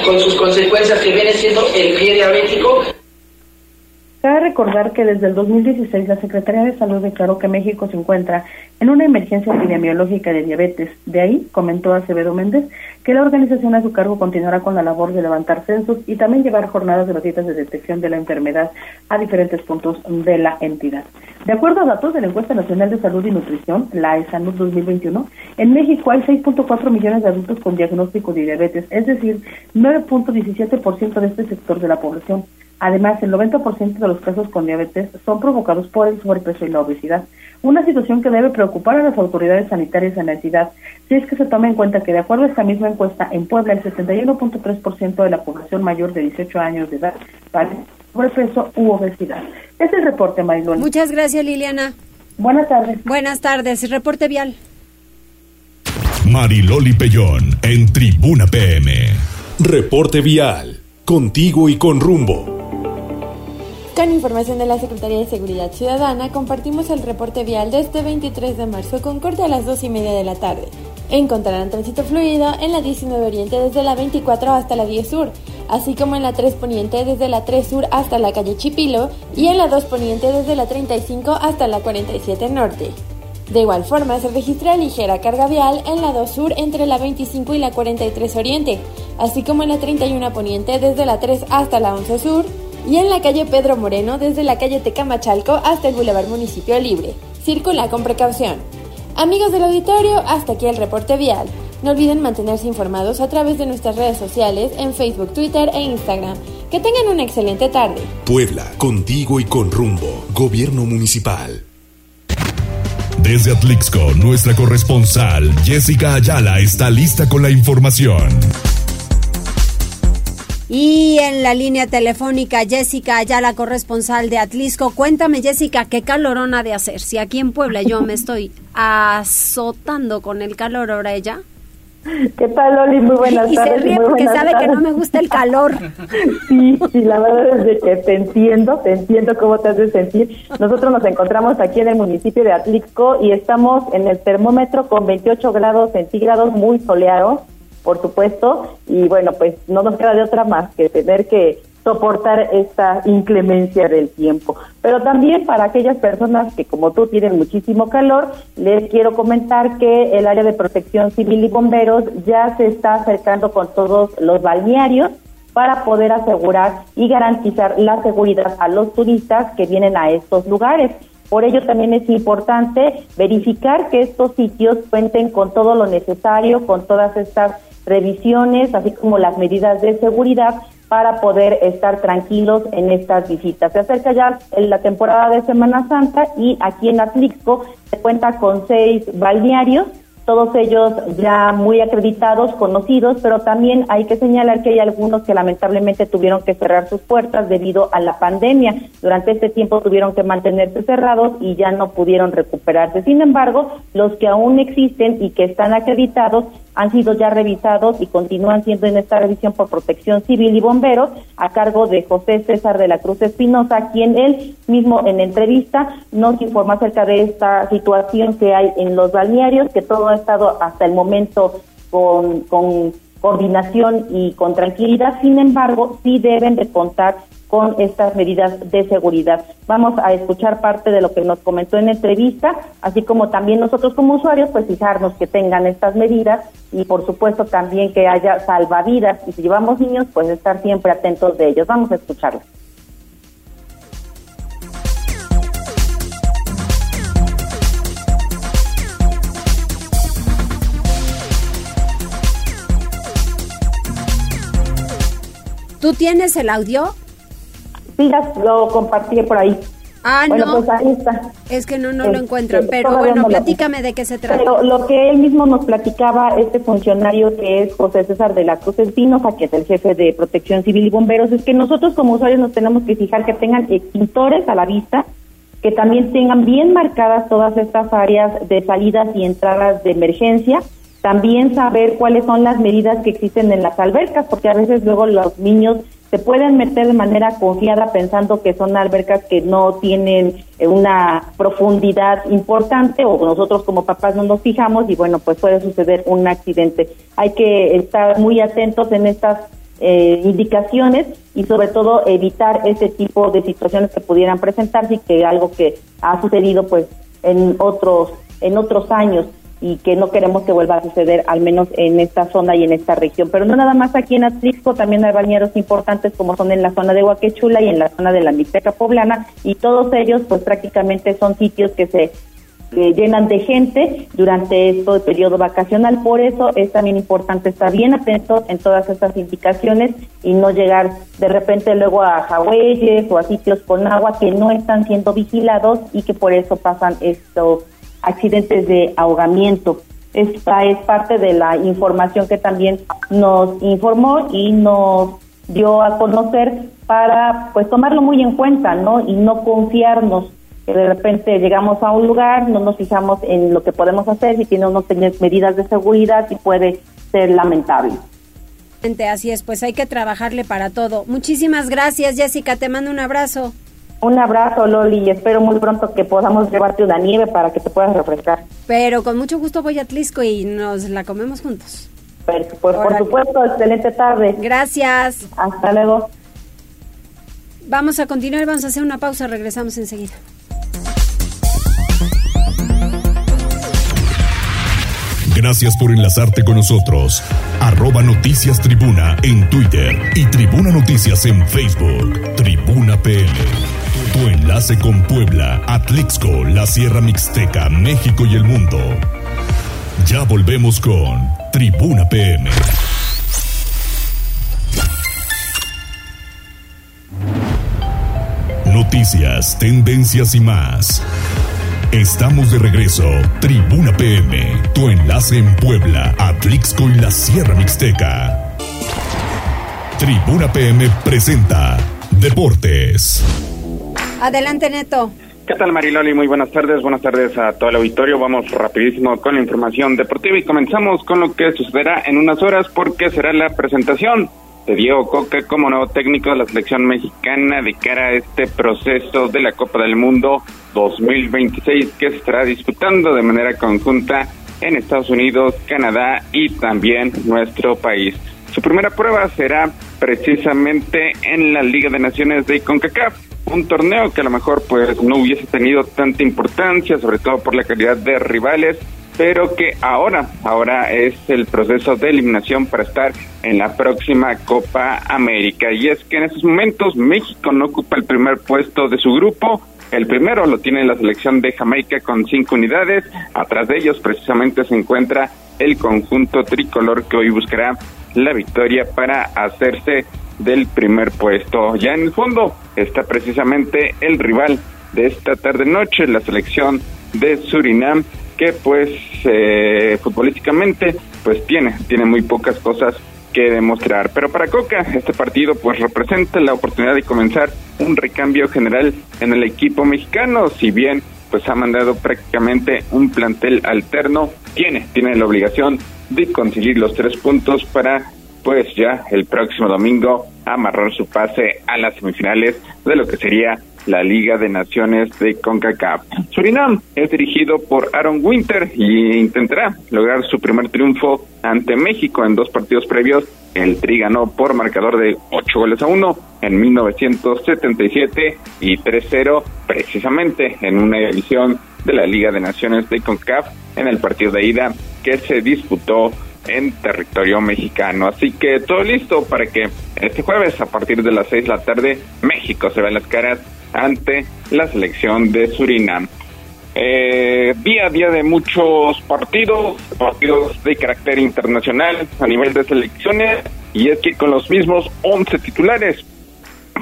con sus consecuencias que viene siendo el pie diabético Cabe recordar que desde el 2016 la Secretaría de Salud declaró que México se encuentra en una emergencia epidemiológica de diabetes. De ahí, comentó Acevedo Méndez, que la organización a su cargo continuará con la labor de levantar censos y también llevar jornadas gratuitas de detección de la enfermedad a diferentes puntos de la entidad. De acuerdo a datos de la Encuesta Nacional de Salud y Nutrición, la ESANUD 2021, en México hay 6.4 millones de adultos con diagnóstico de diabetes, es decir, 9.17% de este sector de la población. Además, el 90% de los casos con diabetes son provocados por el sobrepeso y la obesidad, una situación que debe preocupar a las autoridades sanitarias en la entidad, si es que se toma en cuenta que de acuerdo a esta misma encuesta, en Puebla el 71.3% de la población mayor de 18 años de edad padece sobrepeso u obesidad. Es el reporte, Marilón. Muchas gracias, Liliana. Buenas tardes. Buenas tardes. Reporte vial. Mariloli Pellón en Tribuna PM. Reporte vial. Contigo y con rumbo. Con información de la Secretaría de Seguridad Ciudadana, compartimos el reporte vial de este 23 de marzo con corte a las 2 y media de la tarde. Encontrarán tránsito fluido en la 19 Oriente desde la 24 hasta la 10 Sur, así como en la 3 Poniente desde la 3 Sur hasta la calle Chipilo y en la 2 Poniente desde la 35 hasta la 47 Norte. De igual forma, se registra ligera carga vial en la 2 Sur entre la 25 y la 43 Oriente, así como en la 31 Poniente desde la 3 hasta la 11 Sur y en la calle Pedro Moreno desde la calle Tecamachalco hasta el Boulevard Municipio Libre. Circula con precaución. Amigos del auditorio, hasta aquí el reporte vial. No olviden mantenerse informados a través de nuestras redes sociales en Facebook, Twitter e Instagram. Que tengan una excelente tarde. Puebla, contigo y con rumbo. Gobierno Municipal. Desde Atlixco, nuestra corresponsal Jessica Ayala está lista con la información. Y en la línea telefónica, Jessica Ayala, corresponsal de Atlisco. Cuéntame, Jessica, ¿qué calorón ha de hacer? Si aquí en Puebla yo me estoy azotando con el calor, ahora ella. ¿Qué tal, Loli? Muy buenas y tardes. se ríe porque sabe que no me gusta el calor. Sí, sí, la verdad es de que te entiendo, te entiendo cómo te haces sentir. Nosotros nos encontramos aquí en el municipio de Atlixco y estamos en el termómetro con 28 grados centígrados, muy soleado, por supuesto, y bueno, pues no nos queda de otra más que tener que soportar esta inclemencia del tiempo. Pero también para aquellas personas que como tú tienen muchísimo calor, les quiero comentar que el área de protección civil y bomberos ya se está acercando con todos los balnearios para poder asegurar y garantizar la seguridad a los turistas que vienen a estos lugares. Por ello también es importante verificar que estos sitios cuenten con todo lo necesario, con todas estas revisiones, así como las medidas de seguridad para poder estar tranquilos en estas visitas. Se acerca ya la temporada de Semana Santa y aquí en Atlixco se cuenta con seis balnearios todos ellos ya muy acreditados, conocidos, pero también hay que señalar que hay algunos que lamentablemente tuvieron que cerrar sus puertas debido a la pandemia. Durante este tiempo tuvieron que mantenerse cerrados y ya no pudieron recuperarse. Sin embargo, los que aún existen y que están acreditados han sido ya revisados y continúan siendo en esta revisión por protección civil y bomberos a cargo de José César de la Cruz Espinosa, quien él mismo en entrevista nos informó acerca de esta situación que hay en los balnearios, que todo ha estado hasta el momento con, coordinación y con tranquilidad, sin embargo, sí deben de contar con estas medidas de seguridad. Vamos a escuchar parte de lo que nos comentó en entrevista, así como también nosotros como usuarios, pues fijarnos que tengan estas medidas y por supuesto también que haya salvavidas y si llevamos niños, pues estar siempre atentos de ellos. Vamos a escucharlos. ¿Tú tienes el audio? Sí, lo compartí por ahí. Ah, bueno, no. pues ahí está. Es que no, no lo Este, encuentran, pero bueno, no lo- platícame de qué se trata. Pero lo que él mismo nos platicaba, este funcionario que es José César de la Cruz Espinosa, que es el jefe de Protección Civil y Bomberos, es que nosotros como usuarios nos tenemos que fijar que tengan extintores a la vista, que también tengan bien marcadas todas estas áreas de salidas y entradas de emergencia, también saber cuáles son las medidas que existen en las albercas, porque a veces luego los niños se pueden meter de manera confiada pensando que son albercas que no tienen eh, una profundidad importante o nosotros como papás no nos fijamos y bueno, pues puede suceder un accidente. Hay que estar muy atentos en estas eh, indicaciones y sobre todo evitar ese tipo de situaciones que pudieran presentarse y que algo que ha sucedido pues en otros en otros años y que no queremos que vuelva a suceder al menos en esta zona y en esta región. Pero no nada más aquí en Atlixco, también hay balnearios importantes como son en la zona de Huaquechula y en la zona de la Mixteca Poblana y todos ellos pues prácticamente son sitios que se llenan de gente durante este periodo vacacional. Por eso es también importante estar bien atentos en todas estas indicaciones y no llegar de repente luego a jagüeyes o a sitios con agua que no están siendo vigilados y que por eso pasan estos accidentes de ahogamiento. Esta es parte de la información que también nos informó y nos dio a conocer para pues tomarlo muy en cuenta, ¿no? Y no confiarnos que de repente llegamos a un lugar, no nos fijamos en lo que podemos hacer, si tiene o no medidas de seguridad y puede ser lamentable. Así es, pues hay que trabajarle para todo. Muchísimas gracias, Jessica. Te mando un abrazo. Un abrazo, Loli, y espero muy pronto que podamos llevarte una nieve para que te puedas refrescar. Pero con mucho gusto voy a Atlisco y nos la comemos juntos. Pues, pues por supuesto, excelente tarde. Gracias. Hasta luego. Vamos a continuar, vamos a hacer una pausa, regresamos enseguida. Gracias por enlazarte con nosotros. Arroba Noticias Tribuna en Twitter y Tribuna Noticias en Facebook. Tribuna PM. Tu enlace con Puebla, Atlixco, la Sierra Mixteca, México y el mundo. Ya volvemos con Tribuna PM. Noticias, tendencias y más. Estamos de regreso. Tribuna PM, tu enlace en Puebla, Atlixco y la Sierra Mixteca. Tribuna PM presenta Deportes. Adelante, Neto. ¿Qué tal Mariloli? Muy buenas tardes, buenas tardes a todo el auditorio. Vamos rapidísimo con la información deportiva y comenzamos con lo que sucederá en unas horas porque será la presentación de Diego Coca como nuevo técnico de la selección mexicana de cara a este proceso de la Copa del Mundo 2026 que se estará disputando de manera conjunta en Estados Unidos, Canadá y también nuestro país. Su primera prueba será precisamente en la Liga de Naciones de CONCACAF, un torneo que a lo mejor pues no hubiese tenido tanta importancia, sobre todo por la calidad de rivales, pero que ahora, ahora es el proceso de eliminación para estar en la próxima Copa América. Y es que en estos momentos México no ocupa el primer puesto de su grupo, el primero lo tiene la selección de Jamaica con cinco unidades. Atrás de ellos precisamente se encuentra el conjunto tricolor que hoy buscará la victoria para hacerse del primer puesto. Ya en el fondo está precisamente el rival de esta tarde noche, la selección de Surinam, que pues eh, futbolísticamente pues tiene, tiene muy pocas cosas que demostrar. Pero para Coca, este partido pues representa la oportunidad de comenzar un recambio general en el equipo mexicano, si bien pues ha mandado prácticamente un plantel alterno, tiene, tiene la obligación de conseguir los tres puntos para pues ya el próximo domingo amarrar su pase a las semifinales de lo que sería la Liga de Naciones de CONCACAF. Surinam es dirigido por Aaron Winter y intentará lograr su primer triunfo ante México en dos partidos previos. El Tri ganó por marcador de 8 goles a 1 en 1977 y 3-0 precisamente en una edición de la Liga de Naciones de CONCACAF en el partido de ida que se disputó en territorio mexicano. Así que todo listo para que este jueves a partir de las 6 de la tarde México se vea las caras ante la selección de Surinam. Eh, día a día de muchos partidos, partidos de carácter internacional a nivel de selecciones, y es que con los mismos 11 titulares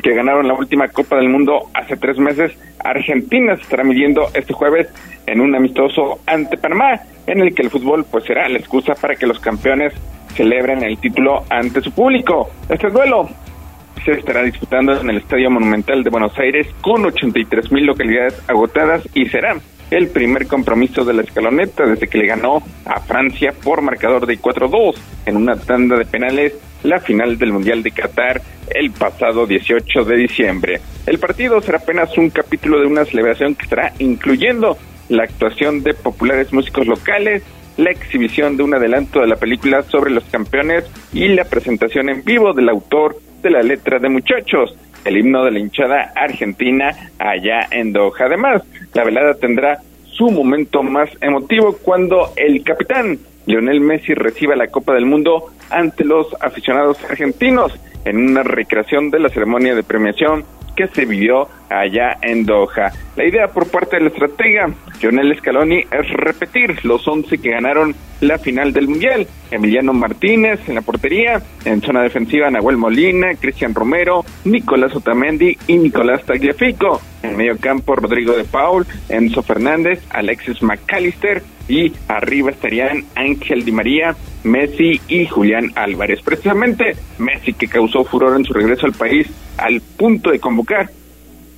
que ganaron la última Copa del Mundo hace tres meses, Argentina se estará midiendo este jueves en un amistoso ante Panamá, en el que el fútbol pues será la excusa para que los campeones celebren el título ante su público. Este duelo se estará disputando en el Estadio Monumental de Buenos Aires con 83 mil localidades agotadas y será el primer compromiso de la escaloneta desde que le ganó a Francia por marcador de 4-2 en una tanda de penales la final del Mundial de Qatar el pasado 18 de diciembre. El partido será apenas un capítulo de una celebración que estará incluyendo la actuación de populares músicos locales, la exhibición de un adelanto de la película sobre los campeones y la presentación en vivo del autor de la letra de Muchachos, el himno de la hinchada argentina allá en Doha. Además, la velada tendrá su momento más emotivo cuando el capitán Lionel Messi reciba la Copa del Mundo ante los aficionados argentinos en una recreación de la ceremonia de premiación que se vivió allá en Doha. La idea por parte del estratega Lionel Scaloni es repetir los 11 que ganaron la final del Mundial. Emiliano Martínez en la portería, en zona defensiva Nahuel Molina, Cristian Romero, Nicolás Otamendi y Nicolás Tagliafico. En medio campo Rodrigo de Paul, Enzo Fernández, Alexis McAllister y arriba estarían Di María, Messi y Julián Álvarez. Precisamente Messi que causó furor en su regreso al país al punto de convocar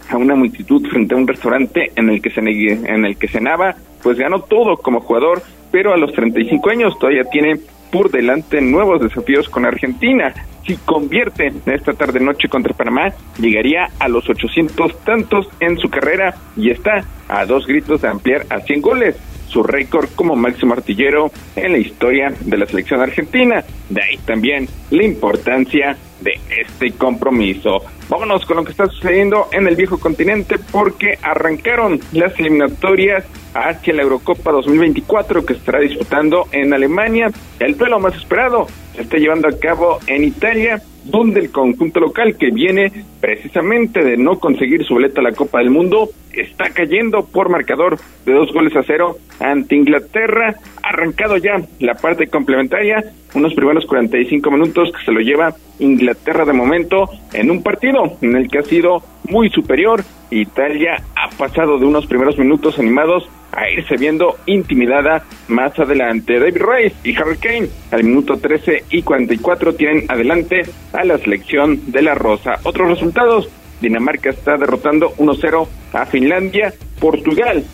a una multitud frente a un restaurante en el que se en el que cenaba, pues ganó todo como jugador, pero a los 35 años todavía tiene por delante nuevos desafíos con Argentina. Si convierte esta tarde noche contra Panamá, llegaría a los 800 tantos en su carrera y está a dos gritos de ampliar a 100 goles su récord como máximo artillero en la historia de la selección argentina. De ahí también la importancia de este compromiso. Vámonos con lo que está sucediendo en el viejo continente porque arrancaron las eliminatorias hacia la Eurocopa 2024 que estará disputando en Alemania. El duelo más esperado se está llevando a cabo en Italia donde el conjunto local que viene precisamente de no conseguir su boleta a la Copa del Mundo está cayendo por marcador de dos goles a cero ante Inglaterra. Arrancado ya la parte complementaria, unos primeros 45 minutos que se lo lleva Inglaterra de momento en un partido en el que ha sido muy superior. Italia ha pasado de unos primeros minutos animados a irse viendo intimidada más adelante. David Rice y Harry Kane al minuto 13 y 44 tienen adelante a la selección de la Rosa. Otros resultados, Dinamarca está derrotando 1-0 a Finlandia, Portugal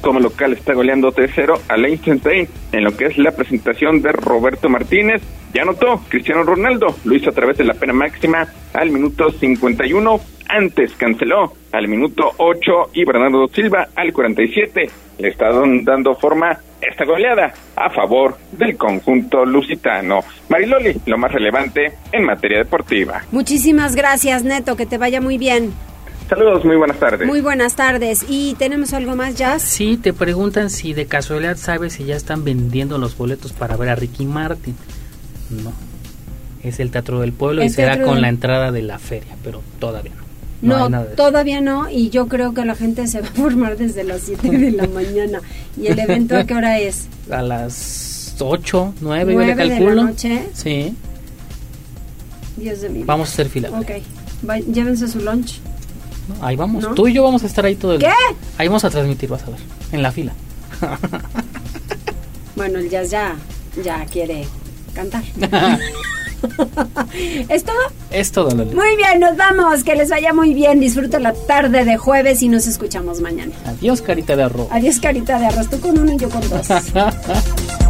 como local está goleando 3-0 a Liechtenstein en lo que es la presentación de Roberto Martínez. Ya anotó Cristiano Ronaldo, lo hizo a través de la pena máxima al minuto 51. Antes canceló al minuto 8 y Bernardo Silva al 47. Le está dando forma esta goleada a favor del conjunto lusitano. Mariloli, lo más relevante en materia deportiva. Muchísimas gracias, Neto, que te vaya muy bien. Saludos, muy buenas tardes. Muy buenas tardes. ¿Y tenemos algo más, ya? Sí, te preguntan si de casualidad sabes si ya están vendiendo los boletos para ver a Ricky Martin. No. Es el Teatro del Pueblo y será con la entrada de la feria, pero todavía no. No, todavía no, y yo creo que la gente se va a formar desde las 7 de la mañana. ¿Y el evento a qué hora es? A las 8, 9, yo le calculo. de la noche? Sí. Dios de mi Vamos a hacer fila. Ok. llévense su lunch. Ahí vamos. Tú y yo vamos a estar ahí todo el día. ¿Qué? Ahí vamos a transmitir, vas a ver. En la fila. Bueno, el jazz ya, ya quiere cantar. ¿Es todo? Es todo, Loli. Muy bien, nos vamos. Que les vaya muy bien. Disfruten la tarde de jueves y nos escuchamos mañana. Adiós, carita de arroz. Adiós, carita de arroz. Tú con uno y yo con dos.